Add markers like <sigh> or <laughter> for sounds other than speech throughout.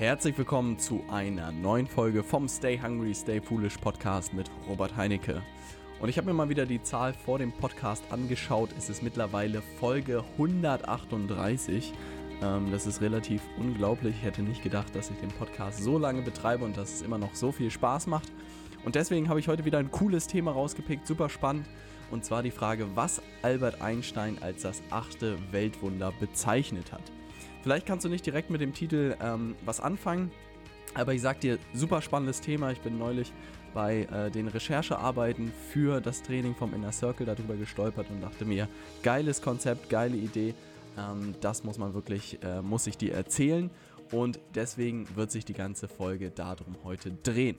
herzlich willkommen zu einer neuen Folge vom Stay Hungry, Stay Foolish Podcast mit Robert Heinecke. Und ich habe mir mal wieder die Zahl vor dem Podcast angeschaut. Es ist mittlerweile Folge 138. Ähm, das ist relativ unglaublich. Ich hätte nicht gedacht, dass ich den Podcast so lange betreibe und dass es immer noch so viel Spaß macht. Und deswegen habe ich heute wieder ein cooles Thema rausgepickt, super spannend. Und zwar die Frage, was Albert Einstein als das achte Weltwunder bezeichnet hat. Vielleicht kannst du nicht direkt mit dem Titel ähm, was anfangen, aber ich sag dir, super spannendes Thema. Ich bin neulich bei äh, den Recherchearbeiten für das Training vom Inner Circle darüber gestolpert und dachte mir, geiles Konzept, geile Idee. Ähm, das muss man wirklich, äh, muss ich dir erzählen. Und deswegen wird sich die ganze Folge darum heute drehen.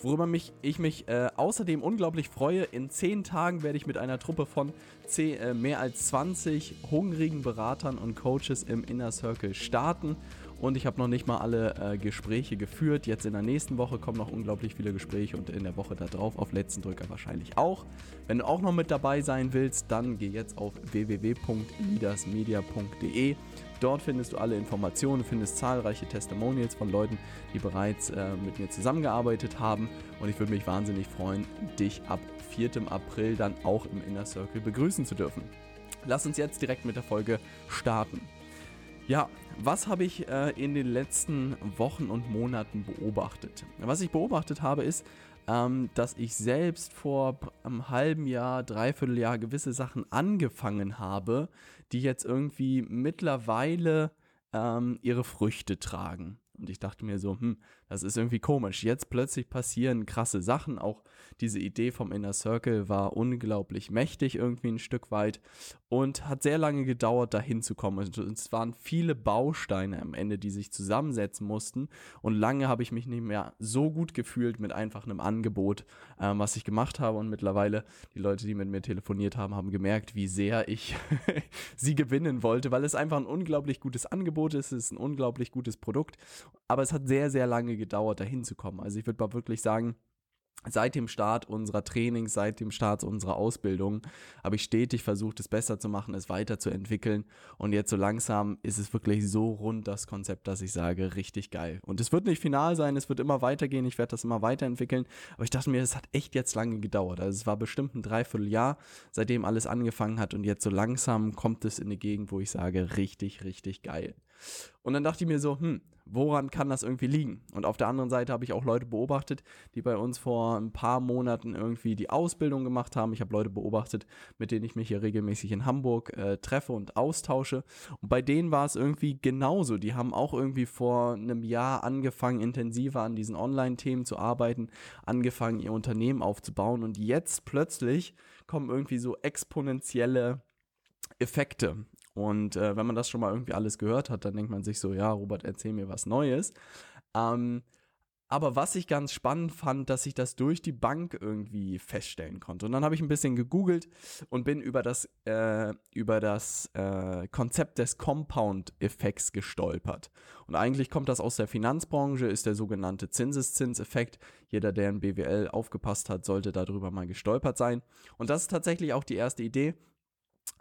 Worüber mich, ich mich äh, außerdem unglaublich freue, in 10 Tagen werde ich mit einer Truppe von 10, äh, mehr als 20 hungrigen Beratern und Coaches im Inner Circle starten. Und ich habe noch nicht mal alle äh, Gespräche geführt. Jetzt in der nächsten Woche kommen noch unglaublich viele Gespräche und in der Woche darauf auf letzten Drücker wahrscheinlich auch. Wenn du auch noch mit dabei sein willst, dann geh jetzt auf www.leadersmedia.de Dort findest du alle Informationen, findest zahlreiche Testimonials von Leuten, die bereits äh, mit mir zusammengearbeitet haben. Und ich würde mich wahnsinnig freuen, dich ab 4. April dann auch im Inner Circle begrüßen zu dürfen. Lass uns jetzt direkt mit der Folge starten. Ja, was habe ich äh, in den letzten Wochen und Monaten beobachtet? Was ich beobachtet habe, ist, ähm, dass ich selbst vor einem halben Jahr, dreiviertel Jahr gewisse Sachen angefangen habe, die jetzt irgendwie mittlerweile ähm, ihre Früchte tragen. Und ich dachte mir so, hm, das ist irgendwie komisch. Jetzt plötzlich passieren krasse Sachen. Auch diese Idee vom Inner Circle war unglaublich mächtig irgendwie ein Stück weit und hat sehr lange gedauert, dahin zu kommen. Und es waren viele Bausteine am Ende, die sich zusammensetzen mussten. Und lange habe ich mich nicht mehr so gut gefühlt mit einfach einem Angebot, ähm, was ich gemacht habe. Und mittlerweile, die Leute, die mit mir telefoniert haben, haben gemerkt, wie sehr ich <laughs> sie gewinnen wollte, weil es einfach ein unglaublich gutes Angebot ist. Es ist ein unglaublich gutes Produkt aber es hat sehr, sehr lange gedauert, dahin zu kommen. Also ich würde mal wirklich sagen, Seit dem Start unserer Trainings, seit dem Start unserer Ausbildung habe ich stetig versucht, es besser zu machen, es weiterzuentwickeln. Und jetzt so langsam ist es wirklich so rund, das Konzept, dass ich sage, richtig geil. Und es wird nicht final sein, es wird immer weitergehen, ich werde das immer weiterentwickeln. Aber ich dachte mir, es hat echt jetzt lange gedauert. Also es war bestimmt ein Dreivierteljahr, seitdem alles angefangen hat. Und jetzt so langsam kommt es in eine Gegend, wo ich sage, richtig, richtig geil. Und dann dachte ich mir so, hm, woran kann das irgendwie liegen? Und auf der anderen Seite habe ich auch Leute beobachtet, die bei uns vor ein paar Monaten irgendwie die Ausbildung gemacht haben. Ich habe Leute beobachtet, mit denen ich mich hier regelmäßig in Hamburg äh, treffe und austausche. Und bei denen war es irgendwie genauso. Die haben auch irgendwie vor einem Jahr angefangen, intensiver an diesen Online-Themen zu arbeiten, angefangen, ihr Unternehmen aufzubauen. Und jetzt plötzlich kommen irgendwie so exponentielle Effekte. Und äh, wenn man das schon mal irgendwie alles gehört hat, dann denkt man sich so, ja, Robert, erzähl mir was Neues. Ähm, aber was ich ganz spannend fand, dass ich das durch die Bank irgendwie feststellen konnte. Und dann habe ich ein bisschen gegoogelt und bin über das, äh, über das äh, Konzept des Compound-Effekts gestolpert. Und eigentlich kommt das aus der Finanzbranche, ist der sogenannte Zinseszinseffekt. Jeder, der in BWL aufgepasst hat, sollte darüber mal gestolpert sein. Und das ist tatsächlich auch die erste Idee.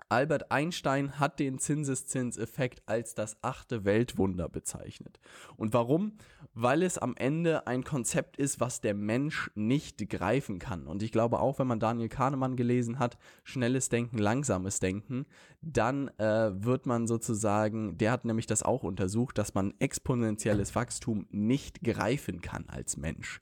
Albert Einstein hat den Zinseszinseffekt als das achte Weltwunder bezeichnet. Und warum? Weil es am Ende ein Konzept ist, was der Mensch nicht greifen kann. Und ich glaube auch, wenn man Daniel Kahnemann gelesen hat, schnelles Denken, langsames Denken, dann äh, wird man sozusagen, der hat nämlich das auch untersucht, dass man exponentielles Wachstum nicht greifen kann als Mensch.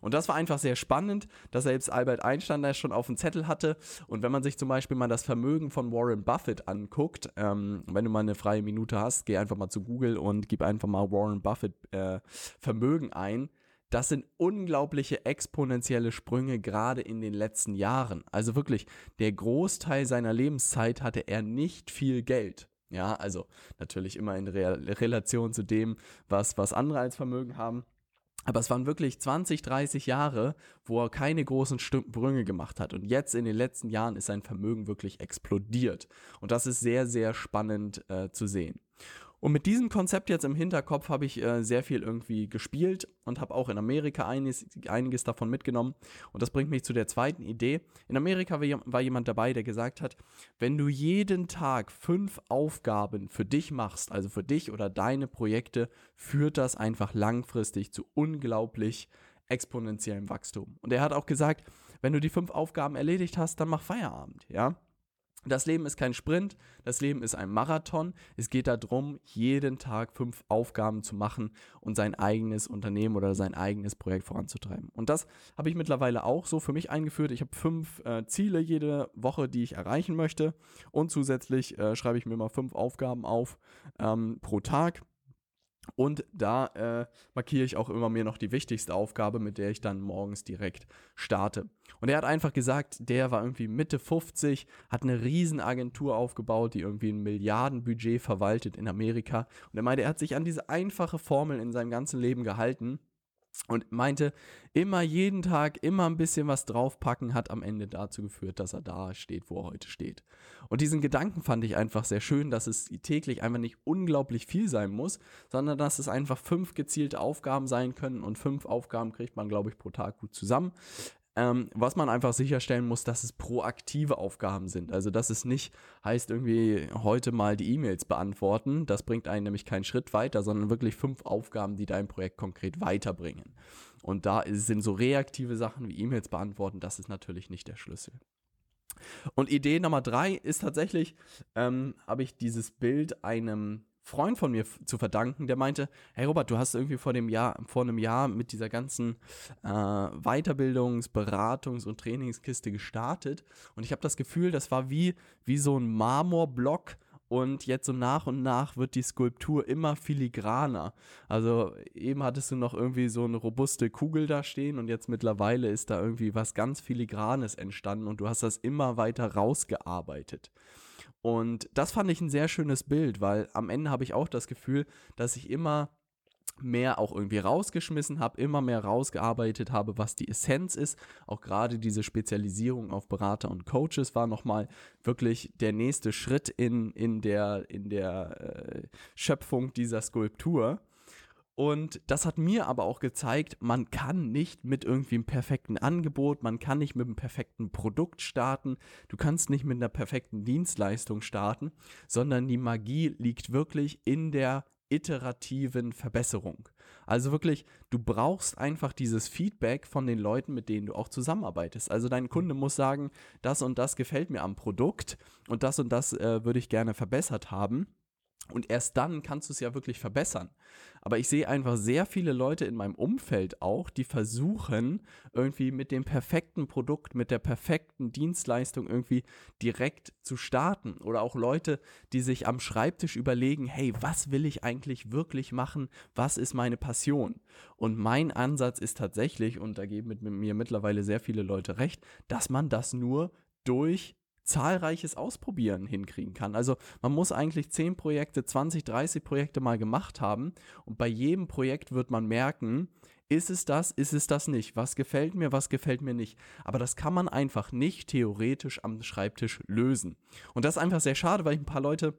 Und das war einfach sehr spannend, dass selbst Albert Einstein das schon auf dem Zettel hatte. Und wenn man sich zum Beispiel mal das Vermögen von Warren Buffett anguckt, ähm, wenn du mal eine freie Minute hast, geh einfach mal zu Google und gib einfach mal Warren Buffett äh, Vermögen ein. Das sind unglaubliche exponentielle Sprünge gerade in den letzten Jahren. Also wirklich, der Großteil seiner Lebenszeit hatte er nicht viel Geld. Ja, also natürlich immer in Re Relation zu dem, was, was andere als Vermögen haben. Aber es waren wirklich 20, 30 Jahre, wo er keine großen Sprünge gemacht hat. Und jetzt in den letzten Jahren ist sein Vermögen wirklich explodiert. Und das ist sehr, sehr spannend äh, zu sehen. Und mit diesem Konzept jetzt im Hinterkopf habe ich äh, sehr viel irgendwie gespielt und habe auch in Amerika einiges, einiges davon mitgenommen. Und das bringt mich zu der zweiten Idee. In Amerika war jemand dabei, der gesagt hat, wenn du jeden Tag fünf Aufgaben für dich machst, also für dich oder deine Projekte, führt das einfach langfristig zu unglaublich exponentiellem Wachstum. Und er hat auch gesagt, wenn du die fünf Aufgaben erledigt hast, dann mach Feierabend, ja. Das Leben ist kein Sprint, das Leben ist ein Marathon. Es geht darum, jeden Tag fünf Aufgaben zu machen und sein eigenes Unternehmen oder sein eigenes Projekt voranzutreiben. Und das habe ich mittlerweile auch so für mich eingeführt. Ich habe fünf äh, Ziele jede Woche, die ich erreichen möchte. Und zusätzlich äh, schreibe ich mir mal fünf Aufgaben auf ähm, pro Tag. Und da äh, markiere ich auch immer mir noch die wichtigste Aufgabe, mit der ich dann morgens direkt starte. Und er hat einfach gesagt, der war irgendwie Mitte 50, hat eine Riesenagentur aufgebaut, die irgendwie ein Milliardenbudget verwaltet in Amerika. Und er meinte, er hat sich an diese einfache Formel in seinem ganzen Leben gehalten und meinte, immer jeden Tag immer ein bisschen was draufpacken, hat am Ende dazu geführt, dass er da steht, wo er heute steht. Und diesen Gedanken fand ich einfach sehr schön, dass es täglich einfach nicht unglaublich viel sein muss, sondern dass es einfach fünf gezielte Aufgaben sein können und fünf Aufgaben kriegt man, glaube ich, pro Tag gut zusammen. Ähm, was man einfach sicherstellen muss, dass es proaktive Aufgaben sind. Also, dass es nicht heißt, irgendwie heute mal die E-Mails beantworten. Das bringt einen nämlich keinen Schritt weiter, sondern wirklich fünf Aufgaben, die dein Projekt konkret weiterbringen. Und da sind so reaktive Sachen wie E-Mails beantworten, das ist natürlich nicht der Schlüssel. Und Idee Nummer drei ist tatsächlich, ähm, habe ich dieses Bild einem Freund von mir zu verdanken, der meinte, hey Robert, du hast irgendwie vor dem Jahr, vor einem Jahr mit dieser ganzen äh, Weiterbildungs-, Beratungs- und Trainingskiste gestartet und ich habe das Gefühl, das war wie, wie so ein Marmorblock und jetzt so nach und nach wird die Skulptur immer filigraner. Also eben hattest du noch irgendwie so eine robuste Kugel da stehen und jetzt mittlerweile ist da irgendwie was ganz filigranes entstanden und du hast das immer weiter rausgearbeitet. Und das fand ich ein sehr schönes Bild, weil am Ende habe ich auch das Gefühl, dass ich immer mehr auch irgendwie rausgeschmissen habe, immer mehr rausgearbeitet habe, was die Essenz ist. Auch gerade diese Spezialisierung auf Berater und Coaches war nochmal wirklich der nächste Schritt in, in der, in der äh, Schöpfung dieser Skulptur. Und das hat mir aber auch gezeigt, man kann nicht mit irgendwie einem perfekten Angebot, man kann nicht mit einem perfekten Produkt starten, du kannst nicht mit einer perfekten Dienstleistung starten, sondern die Magie liegt wirklich in der iterativen Verbesserung. Also wirklich, du brauchst einfach dieses Feedback von den Leuten, mit denen du auch zusammenarbeitest. Also dein Kunde muss sagen, das und das gefällt mir am Produkt und das und das äh, würde ich gerne verbessert haben. Und erst dann kannst du es ja wirklich verbessern. Aber ich sehe einfach sehr viele Leute in meinem Umfeld auch, die versuchen, irgendwie mit dem perfekten Produkt, mit der perfekten Dienstleistung irgendwie direkt zu starten. Oder auch Leute, die sich am Schreibtisch überlegen, hey, was will ich eigentlich wirklich machen? Was ist meine Passion? Und mein Ansatz ist tatsächlich, und da geben mit mir mittlerweile sehr viele Leute recht, dass man das nur durch zahlreiches Ausprobieren hinkriegen kann. Also man muss eigentlich 10 Projekte, 20, 30 Projekte mal gemacht haben und bei jedem Projekt wird man merken, ist es das, ist es das nicht? Was gefällt mir, was gefällt mir nicht? Aber das kann man einfach nicht theoretisch am Schreibtisch lösen. Und das ist einfach sehr schade, weil ich ein paar Leute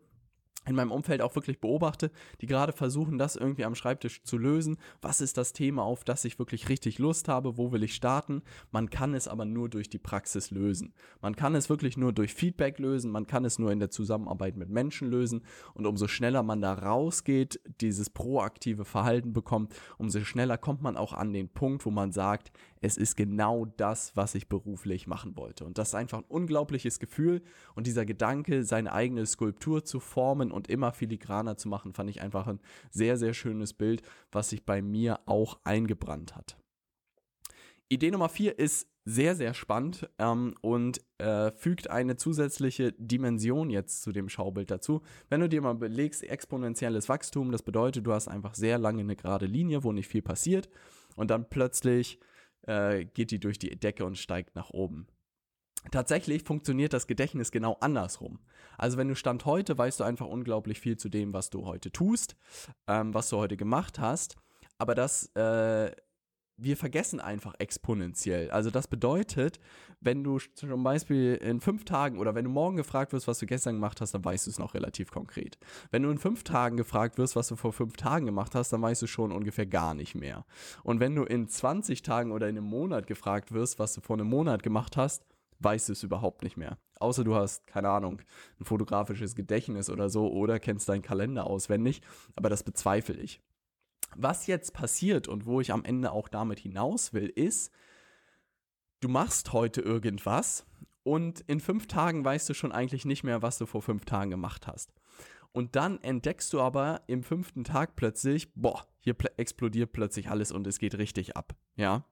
in meinem Umfeld auch wirklich beobachte, die gerade versuchen, das irgendwie am Schreibtisch zu lösen. Was ist das Thema, auf das ich wirklich richtig Lust habe? Wo will ich starten? Man kann es aber nur durch die Praxis lösen. Man kann es wirklich nur durch Feedback lösen. Man kann es nur in der Zusammenarbeit mit Menschen lösen. Und umso schneller man da rausgeht, dieses proaktive Verhalten bekommt, umso schneller kommt man auch an den Punkt, wo man sagt, es ist genau das, was ich beruflich machen wollte. Und das ist einfach ein unglaubliches Gefühl. Und dieser Gedanke, seine eigene Skulptur zu formen und immer filigraner zu machen, fand ich einfach ein sehr, sehr schönes Bild, was sich bei mir auch eingebrannt hat. Idee Nummer vier ist sehr, sehr spannend ähm, und äh, fügt eine zusätzliche Dimension jetzt zu dem Schaubild dazu. Wenn du dir mal überlegst, exponentielles Wachstum, das bedeutet, du hast einfach sehr lange eine gerade Linie, wo nicht viel passiert und dann plötzlich äh, geht die durch die Decke und steigt nach oben. Tatsächlich funktioniert das Gedächtnis genau andersrum. Also wenn du Stand heute, weißt du einfach unglaublich viel zu dem, was du heute tust, ähm, was du heute gemacht hast, aber das, äh, wir vergessen einfach exponentiell. Also das bedeutet, wenn du zum Beispiel in fünf Tagen oder wenn du morgen gefragt wirst, was du gestern gemacht hast, dann weißt du es noch relativ konkret. Wenn du in fünf Tagen gefragt wirst, was du vor fünf Tagen gemacht hast, dann weißt du schon ungefähr gar nicht mehr. Und wenn du in 20 Tagen oder in einem Monat gefragt wirst, was du vor einem Monat gemacht hast, weißt du es überhaupt nicht mehr. Außer du hast, keine Ahnung, ein fotografisches Gedächtnis oder so oder kennst deinen Kalender auswendig, aber das bezweifle ich. Was jetzt passiert und wo ich am Ende auch damit hinaus will, ist, du machst heute irgendwas und in fünf Tagen weißt du schon eigentlich nicht mehr, was du vor fünf Tagen gemacht hast. Und dann entdeckst du aber im fünften Tag plötzlich, boah, hier pl explodiert plötzlich alles und es geht richtig ab. Ja.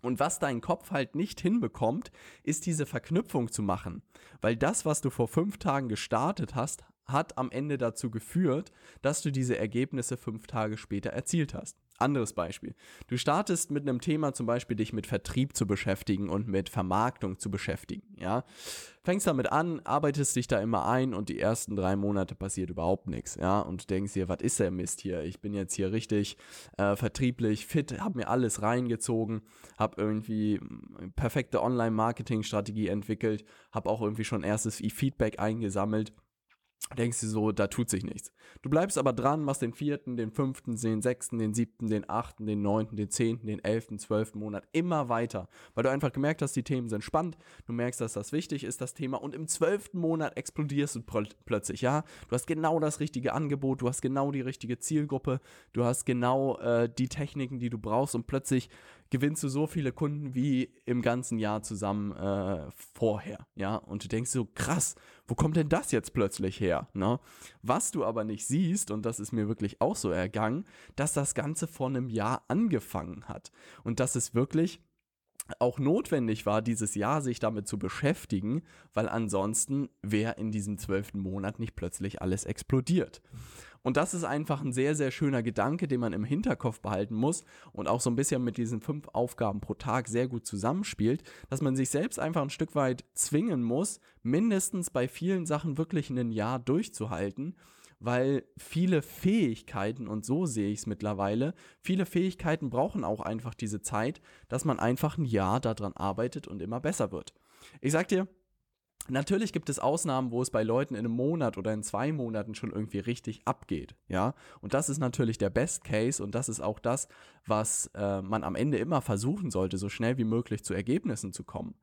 Und was dein Kopf halt nicht hinbekommt, ist diese Verknüpfung zu machen. Weil das, was du vor fünf Tagen gestartet hast, hat am Ende dazu geführt, dass du diese Ergebnisse fünf Tage später erzielt hast. Anderes Beispiel. Du startest mit einem Thema zum Beispiel dich mit Vertrieb zu beschäftigen und mit Vermarktung zu beschäftigen, ja. Fängst damit an, arbeitest dich da immer ein und die ersten drei Monate passiert überhaupt nichts, ja. Und denkst dir, was ist der Mist hier? Ich bin jetzt hier richtig äh, vertrieblich fit, hab mir alles reingezogen, hab irgendwie hm, perfekte Online-Marketing-Strategie entwickelt, hab auch irgendwie schon erstes Feedback eingesammelt denkst du so, da tut sich nichts. Du bleibst aber dran, machst den vierten, den fünften, den sechsten, den siebten, den achten, den neunten, den zehnten, den elften, zwölften Monat immer weiter, weil du einfach gemerkt hast, die Themen sind spannend, du merkst, dass das wichtig ist, das Thema. Und im zwölften Monat explodierst du plötzlich, ja, du hast genau das richtige Angebot, du hast genau die richtige Zielgruppe, du hast genau äh, die Techniken, die du brauchst. Und plötzlich gewinnst du so viele Kunden wie im ganzen Jahr zusammen äh, vorher, ja, und du denkst so, krass, wo kommt denn das jetzt plötzlich her, ne? Was du aber nicht siehst, und das ist mir wirklich auch so ergangen, dass das Ganze vor einem Jahr angefangen hat und dass es wirklich auch notwendig war, dieses Jahr sich damit zu beschäftigen, weil ansonsten wäre in diesem zwölften Monat nicht plötzlich alles explodiert. Und das ist einfach ein sehr, sehr schöner Gedanke, den man im Hinterkopf behalten muss und auch so ein bisschen mit diesen fünf Aufgaben pro Tag sehr gut zusammenspielt, dass man sich selbst einfach ein Stück weit zwingen muss, mindestens bei vielen Sachen wirklich ein Jahr durchzuhalten weil viele Fähigkeiten, und so sehe ich es mittlerweile, viele Fähigkeiten brauchen auch einfach diese Zeit, dass man einfach ein Jahr daran arbeitet und immer besser wird. Ich sag dir, Natürlich gibt es Ausnahmen, wo es bei Leuten in einem Monat oder in zwei Monaten schon irgendwie richtig abgeht, ja. Und das ist natürlich der Best Case und das ist auch das, was äh, man am Ende immer versuchen sollte, so schnell wie möglich zu Ergebnissen zu kommen.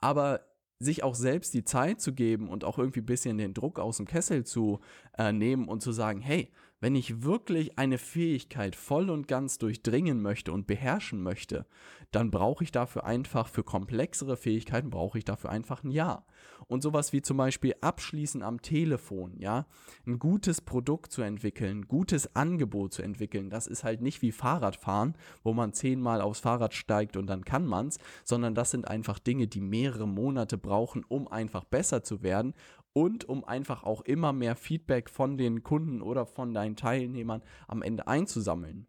Aber sich auch selbst die Zeit zu geben und auch irgendwie ein bisschen den Druck aus dem Kessel zu äh, nehmen und zu sagen, hey, wenn ich wirklich eine Fähigkeit voll und ganz durchdringen möchte und beherrschen möchte, dann brauche ich dafür einfach, für komplexere Fähigkeiten brauche ich dafür einfach ein Ja. Und sowas wie zum Beispiel abschließen am Telefon, ja, ein gutes Produkt zu entwickeln, gutes Angebot zu entwickeln, das ist halt nicht wie Fahrradfahren, wo man zehnmal aufs Fahrrad steigt und dann kann man's, sondern das sind einfach Dinge, die mehrere Monate brauchen, um einfach besser zu werden und um einfach auch immer mehr Feedback von den Kunden oder von deinen Teilnehmern am Ende einzusammeln.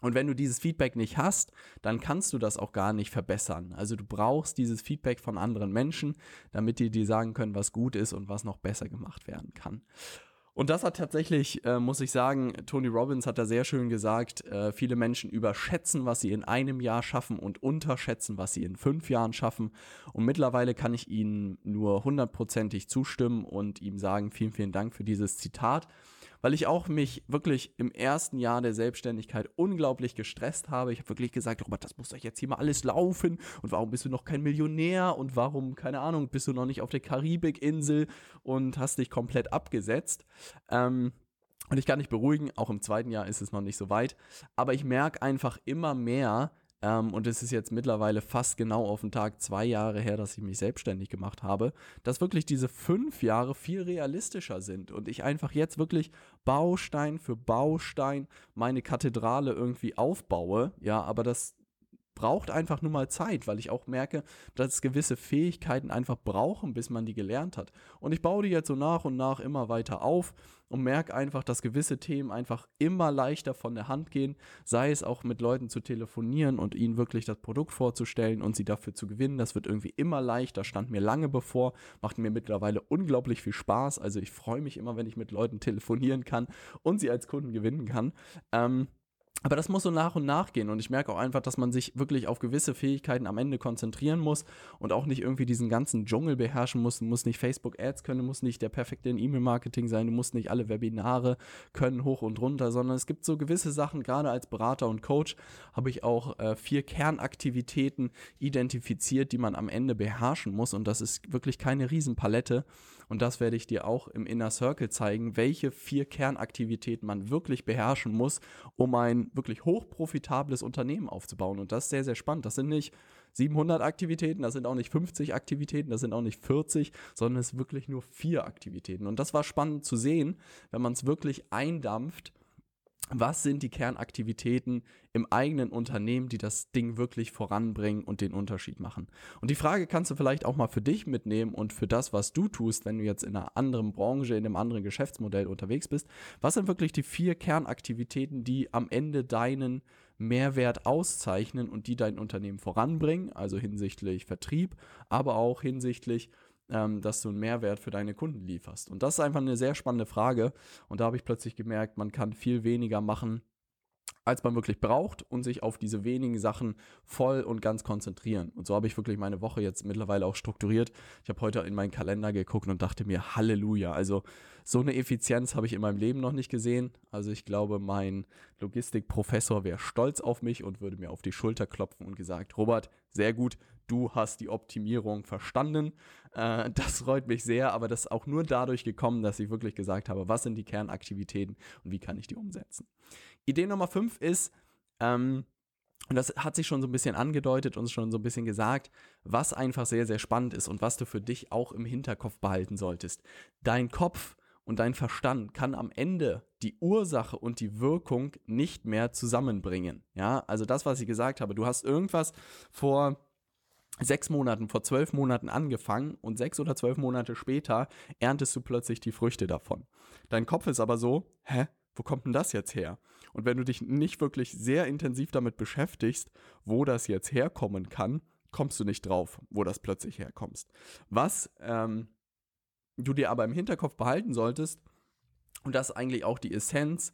Und wenn du dieses Feedback nicht hast, dann kannst du das auch gar nicht verbessern. Also du brauchst dieses Feedback von anderen Menschen, damit die dir sagen können, was gut ist und was noch besser gemacht werden kann. Und das hat tatsächlich, äh, muss ich sagen, Tony Robbins hat da sehr schön gesagt, äh, viele Menschen überschätzen, was sie in einem Jahr schaffen und unterschätzen, was sie in fünf Jahren schaffen. Und mittlerweile kann ich ihnen nur hundertprozentig zustimmen und ihm sagen, vielen, vielen Dank für dieses Zitat weil ich auch mich wirklich im ersten Jahr der Selbstständigkeit unglaublich gestresst habe. Ich habe wirklich gesagt, Robert, das muss doch jetzt hier mal alles laufen und warum bist du noch kein Millionär und warum, keine Ahnung, bist du noch nicht auf der Karibikinsel und hast dich komplett abgesetzt. Ähm, und ich kann dich beruhigen, auch im zweiten Jahr ist es noch nicht so weit, aber ich merke einfach immer mehr, ähm, und es ist jetzt mittlerweile fast genau auf den Tag zwei Jahre her, dass ich mich selbstständig gemacht habe, dass wirklich diese fünf Jahre viel realistischer sind und ich einfach jetzt wirklich Baustein für Baustein meine Kathedrale irgendwie aufbaue. Ja, aber das braucht einfach nur mal Zeit, weil ich auch merke, dass es gewisse Fähigkeiten einfach brauchen, bis man die gelernt hat. Und ich baue die jetzt so nach und nach immer weiter auf und merke einfach, dass gewisse Themen einfach immer leichter von der Hand gehen, sei es auch mit Leuten zu telefonieren und ihnen wirklich das Produkt vorzustellen und sie dafür zu gewinnen. Das wird irgendwie immer leichter, stand mir lange bevor, macht mir mittlerweile unglaublich viel Spaß. Also ich freue mich immer, wenn ich mit Leuten telefonieren kann und sie als Kunden gewinnen kann. Ähm, aber das muss so nach und nach gehen. Und ich merke auch einfach, dass man sich wirklich auf gewisse Fähigkeiten am Ende konzentrieren muss und auch nicht irgendwie diesen ganzen Dschungel beherrschen muss. Du musst nicht Facebook Ads können, du musst nicht der perfekte in E-Mail-Marketing sein, du musst nicht alle Webinare können hoch und runter, sondern es gibt so gewisse Sachen, gerade als Berater und Coach habe ich auch äh, vier Kernaktivitäten identifiziert, die man am Ende beherrschen muss. Und das ist wirklich keine Riesenpalette. Und das werde ich dir auch im Inner Circle zeigen, welche vier Kernaktivitäten man wirklich beherrschen muss, um ein wirklich hochprofitables Unternehmen aufzubauen. Und das ist sehr, sehr spannend. Das sind nicht 700 Aktivitäten, das sind auch nicht 50 Aktivitäten, das sind auch nicht 40, sondern es sind wirklich nur vier Aktivitäten. Und das war spannend zu sehen, wenn man es wirklich eindampft was sind die Kernaktivitäten im eigenen Unternehmen, die das Ding wirklich voranbringen und den Unterschied machen? Und die Frage kannst du vielleicht auch mal für dich mitnehmen und für das, was du tust, wenn du jetzt in einer anderen Branche, in einem anderen Geschäftsmodell unterwegs bist. Was sind wirklich die vier Kernaktivitäten, die am Ende deinen Mehrwert auszeichnen und die dein Unternehmen voranbringen, also hinsichtlich Vertrieb, aber auch hinsichtlich ähm, dass du einen Mehrwert für deine Kunden lieferst. Und das ist einfach eine sehr spannende Frage. Und da habe ich plötzlich gemerkt, man kann viel weniger machen, als man wirklich braucht und sich auf diese wenigen Sachen voll und ganz konzentrieren. Und so habe ich wirklich meine Woche jetzt mittlerweile auch strukturiert. Ich habe heute in meinen Kalender geguckt und dachte mir, Halleluja. Also so eine Effizienz habe ich in meinem Leben noch nicht gesehen. Also ich glaube, mein Logistikprofessor wäre stolz auf mich und würde mir auf die Schulter klopfen und gesagt, Robert, sehr gut, du hast die Optimierung verstanden. Äh, das freut mich sehr, aber das ist auch nur dadurch gekommen, dass ich wirklich gesagt habe, was sind die Kernaktivitäten und wie kann ich die umsetzen. Idee Nummer 5 ist, ähm, und das hat sich schon so ein bisschen angedeutet und schon so ein bisschen gesagt, was einfach sehr, sehr spannend ist und was du für dich auch im Hinterkopf behalten solltest. Dein Kopf und dein Verstand kann am Ende die Ursache und die Wirkung nicht mehr zusammenbringen. Ja, also das, was ich gesagt habe, du hast irgendwas vor sechs Monaten, vor zwölf Monaten angefangen und sechs oder zwölf Monate später erntest du plötzlich die Früchte davon. Dein Kopf ist aber so, hä, wo kommt denn das jetzt her? Und wenn du dich nicht wirklich sehr intensiv damit beschäftigst, wo das jetzt herkommen kann, kommst du nicht drauf, wo das plötzlich herkommst. Was ähm, du dir aber im Hinterkopf behalten solltest, und das ist eigentlich auch die Essenz,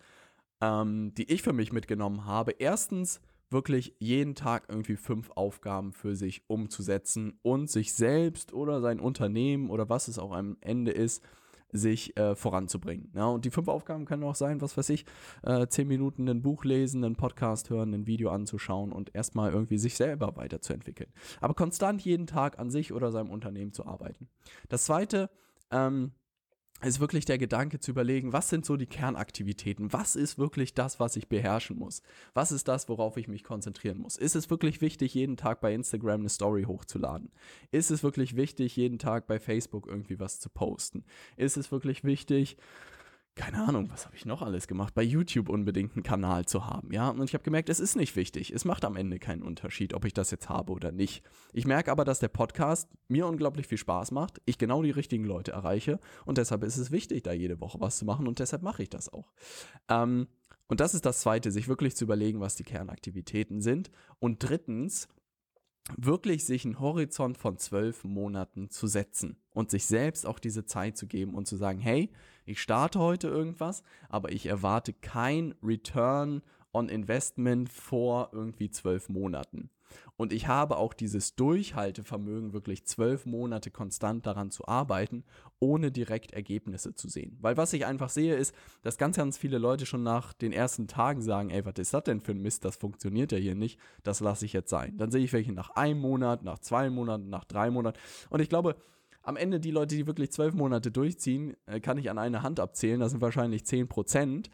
ähm, die ich für mich mitgenommen habe. Erstens, wirklich jeden Tag irgendwie fünf Aufgaben für sich umzusetzen und sich selbst oder sein Unternehmen oder was es auch am Ende ist, sich äh, voranzubringen. Ja, und die fünf Aufgaben können auch sein, was weiß ich, äh, zehn Minuten ein Buch lesen, einen Podcast hören, ein Video anzuschauen und erstmal irgendwie sich selber weiterzuentwickeln. Aber konstant jeden Tag an sich oder seinem Unternehmen zu arbeiten. Das zweite, ähm, ist wirklich der Gedanke zu überlegen, was sind so die Kernaktivitäten? Was ist wirklich das, was ich beherrschen muss? Was ist das, worauf ich mich konzentrieren muss? Ist es wirklich wichtig, jeden Tag bei Instagram eine Story hochzuladen? Ist es wirklich wichtig, jeden Tag bei Facebook irgendwie was zu posten? Ist es wirklich wichtig, keine Ahnung, was habe ich noch alles gemacht, bei YouTube unbedingt einen Kanal zu haben, ja. Und ich habe gemerkt, es ist nicht wichtig. Es macht am Ende keinen Unterschied, ob ich das jetzt habe oder nicht. Ich merke aber, dass der Podcast mir unglaublich viel Spaß macht, ich genau die richtigen Leute erreiche und deshalb ist es wichtig, da jede Woche was zu machen und deshalb mache ich das auch. Ähm, und das ist das Zweite, sich wirklich zu überlegen, was die Kernaktivitäten sind. Und drittens, wirklich sich einen Horizont von zwölf Monaten zu setzen und sich selbst auch diese Zeit zu geben und zu sagen, hey, ich starte heute irgendwas, aber ich erwarte kein Return on Investment vor irgendwie zwölf Monaten. Und ich habe auch dieses Durchhaltevermögen, wirklich zwölf Monate konstant daran zu arbeiten, ohne direkt Ergebnisse zu sehen. Weil was ich einfach sehe, ist, dass ganz, ganz viele Leute schon nach den ersten Tagen sagen, ey, was ist das denn für ein Mist, das funktioniert ja hier nicht, das lasse ich jetzt sein. Dann sehe ich welche nach einem Monat, nach zwei Monaten, nach drei Monaten. Und ich glaube, am Ende die Leute, die wirklich zwölf Monate durchziehen, äh, kann ich an einer Hand abzählen. Das sind wahrscheinlich zehn Prozent.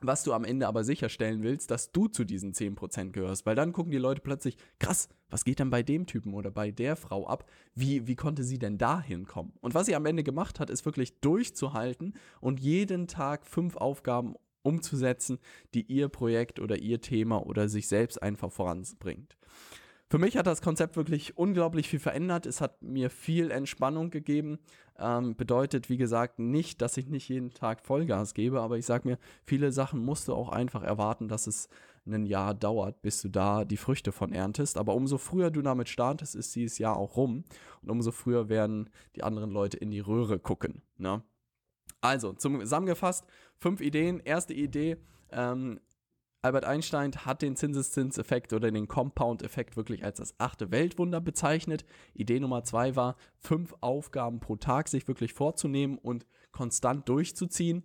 Was du am Ende aber sicherstellen willst, dass du zu diesen 10% gehörst. Weil dann gucken die Leute plötzlich, krass, was geht denn bei dem Typen oder bei der Frau ab? Wie, wie konnte sie denn da hinkommen? Und was sie am Ende gemacht hat, ist wirklich durchzuhalten und jeden Tag fünf Aufgaben umzusetzen, die ihr Projekt oder ihr Thema oder sich selbst einfach voranbringt. Für mich hat das Konzept wirklich unglaublich viel verändert. Es hat mir viel Entspannung gegeben. Ähm, bedeutet, wie gesagt, nicht, dass ich nicht jeden Tag Vollgas gebe, aber ich sage mir, viele Sachen musst du auch einfach erwarten, dass es ein Jahr dauert, bis du da die Früchte von erntest. Aber umso früher du damit startest, ist dieses Jahr auch rum. Und umso früher werden die anderen Leute in die Röhre gucken. Ne? Also, zusammengefasst, fünf Ideen. Erste Idee, ähm, Albert Einstein hat den Zinseszinseffekt oder den Compound-Effekt wirklich als das achte Weltwunder bezeichnet. Idee Nummer zwei war, fünf Aufgaben pro Tag sich wirklich vorzunehmen und konstant durchzuziehen.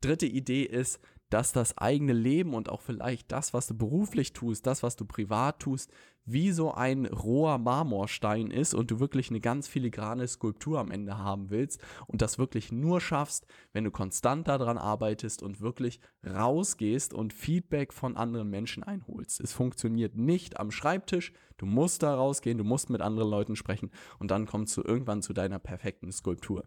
Dritte Idee ist, dass das eigene Leben und auch vielleicht das, was du beruflich tust, das, was du privat tust, wie so ein roher Marmorstein ist und du wirklich eine ganz filigrane Skulptur am Ende haben willst und das wirklich nur schaffst, wenn du konstant daran arbeitest und wirklich rausgehst und Feedback von anderen Menschen einholst. Es funktioniert nicht am Schreibtisch, du musst da rausgehen, du musst mit anderen Leuten sprechen und dann kommst du irgendwann zu deiner perfekten Skulptur.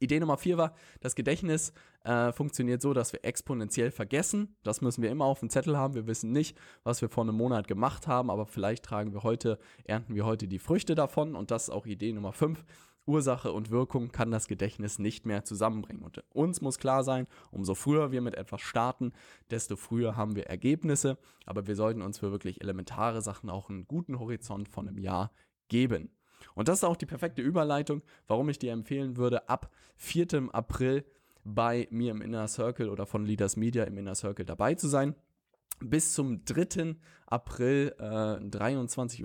Idee Nummer vier war, das Gedächtnis äh, funktioniert so, dass wir exponentiell vergessen. Das müssen wir immer auf dem Zettel haben. Wir wissen nicht, was wir vor einem Monat gemacht haben, aber vielleicht tragen wir heute, ernten wir heute die Früchte davon. Und das ist auch Idee Nummer fünf. Ursache und Wirkung kann das Gedächtnis nicht mehr zusammenbringen. Und uns muss klar sein, umso früher wir mit etwas starten, desto früher haben wir Ergebnisse. Aber wir sollten uns für wirklich elementare Sachen auch einen guten Horizont von einem Jahr geben. Und das ist auch die perfekte Überleitung, warum ich dir empfehlen würde, ab 4. April bei mir im Inner Circle oder von Leaders Media im Inner Circle dabei zu sein. Bis zum 3. April äh, 23.59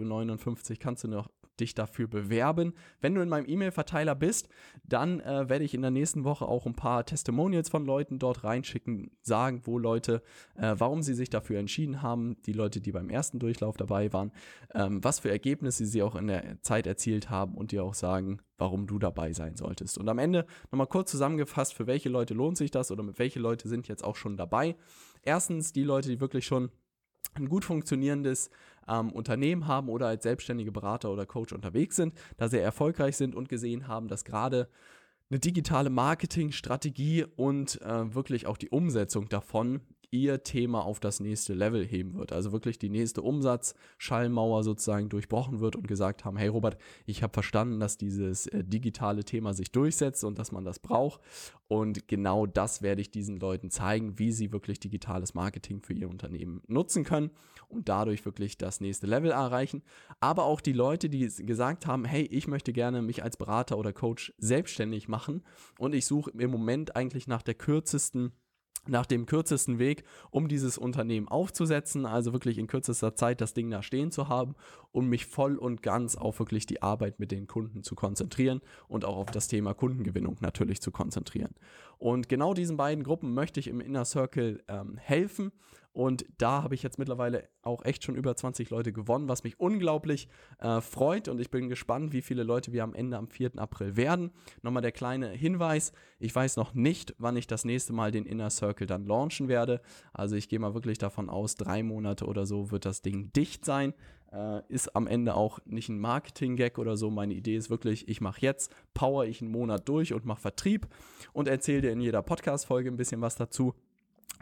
Uhr kannst du noch dich dafür bewerben. Wenn du in meinem E-Mail-Verteiler bist, dann äh, werde ich in der nächsten Woche auch ein paar Testimonials von Leuten dort reinschicken, sagen, wo Leute, äh, warum sie sich dafür entschieden haben, die Leute, die beim ersten Durchlauf dabei waren, ähm, was für Ergebnisse sie auch in der Zeit erzielt haben und dir auch sagen, warum du dabei sein solltest. Und am Ende nochmal kurz zusammengefasst, für welche Leute lohnt sich das oder mit welche Leute sind jetzt auch schon dabei. Erstens die Leute, die wirklich schon ein gut funktionierendes ähm, Unternehmen haben oder als selbstständige Berater oder Coach unterwegs sind, da sehr erfolgreich sind und gesehen haben, dass gerade eine digitale Marketingstrategie und äh, wirklich auch die Umsetzung davon ihr Thema auf das nächste Level heben wird. Also wirklich die nächste Umsatzschallmauer sozusagen durchbrochen wird und gesagt haben, hey Robert, ich habe verstanden, dass dieses äh, digitale Thema sich durchsetzt und dass man das braucht. Und genau das werde ich diesen Leuten zeigen, wie sie wirklich digitales Marketing für ihr Unternehmen nutzen können und dadurch wirklich das nächste Level erreichen. Aber auch die Leute, die gesagt haben, hey, ich möchte gerne mich als Berater oder Coach selbstständig machen und ich suche im Moment eigentlich nach der kürzesten nach dem kürzesten Weg, um dieses Unternehmen aufzusetzen, also wirklich in kürzester Zeit das Ding da stehen zu haben und mich voll und ganz auf wirklich die Arbeit mit den Kunden zu konzentrieren und auch auf das Thema Kundengewinnung natürlich zu konzentrieren. Und genau diesen beiden Gruppen möchte ich im Inner Circle ähm, helfen und da habe ich jetzt mittlerweile auch echt schon über 20 Leute gewonnen, was mich unglaublich äh, freut. Und ich bin gespannt, wie viele Leute wir am Ende am 4. April werden. Nochmal der kleine Hinweis. Ich weiß noch nicht, wann ich das nächste Mal den Inner Circle dann launchen werde. Also ich gehe mal wirklich davon aus, drei Monate oder so wird das Ding dicht sein. Äh, ist am Ende auch nicht ein Marketing-Gag oder so. Meine Idee ist wirklich, ich mache jetzt, power ich einen Monat durch und mache Vertrieb und erzähle dir in jeder Podcast-Folge ein bisschen was dazu.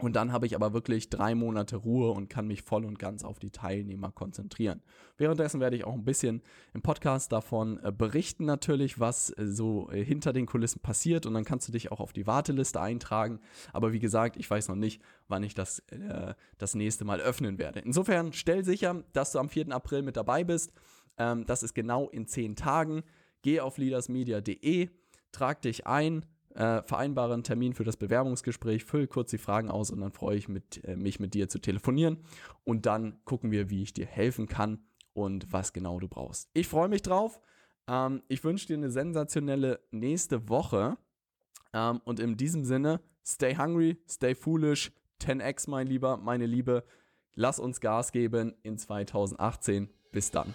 Und dann habe ich aber wirklich drei Monate Ruhe und kann mich voll und ganz auf die Teilnehmer konzentrieren. Währenddessen werde ich auch ein bisschen im Podcast davon äh, berichten natürlich, was äh, so äh, hinter den Kulissen passiert und dann kannst du dich auch auf die Warteliste eintragen. Aber wie gesagt, ich weiß noch nicht, wann ich das äh, das nächste Mal öffnen werde. Insofern stell sicher, dass du am 4. April mit dabei bist. Ähm, das ist genau in zehn Tagen. Geh auf leadersmedia.de, trag dich ein, äh, vereinbare einen Termin für das Bewerbungsgespräch, füll kurz die Fragen aus und dann freue ich mit, äh, mich mit dir zu telefonieren und dann gucken wir, wie ich dir helfen kann und was genau du brauchst. Ich freue mich drauf. Ähm, ich wünsche dir eine sensationelle nächste Woche ähm, und in diesem Sinne, stay hungry, stay foolish, 10x mein Lieber, meine Liebe. Lass uns Gas geben in 2018. Bis dann.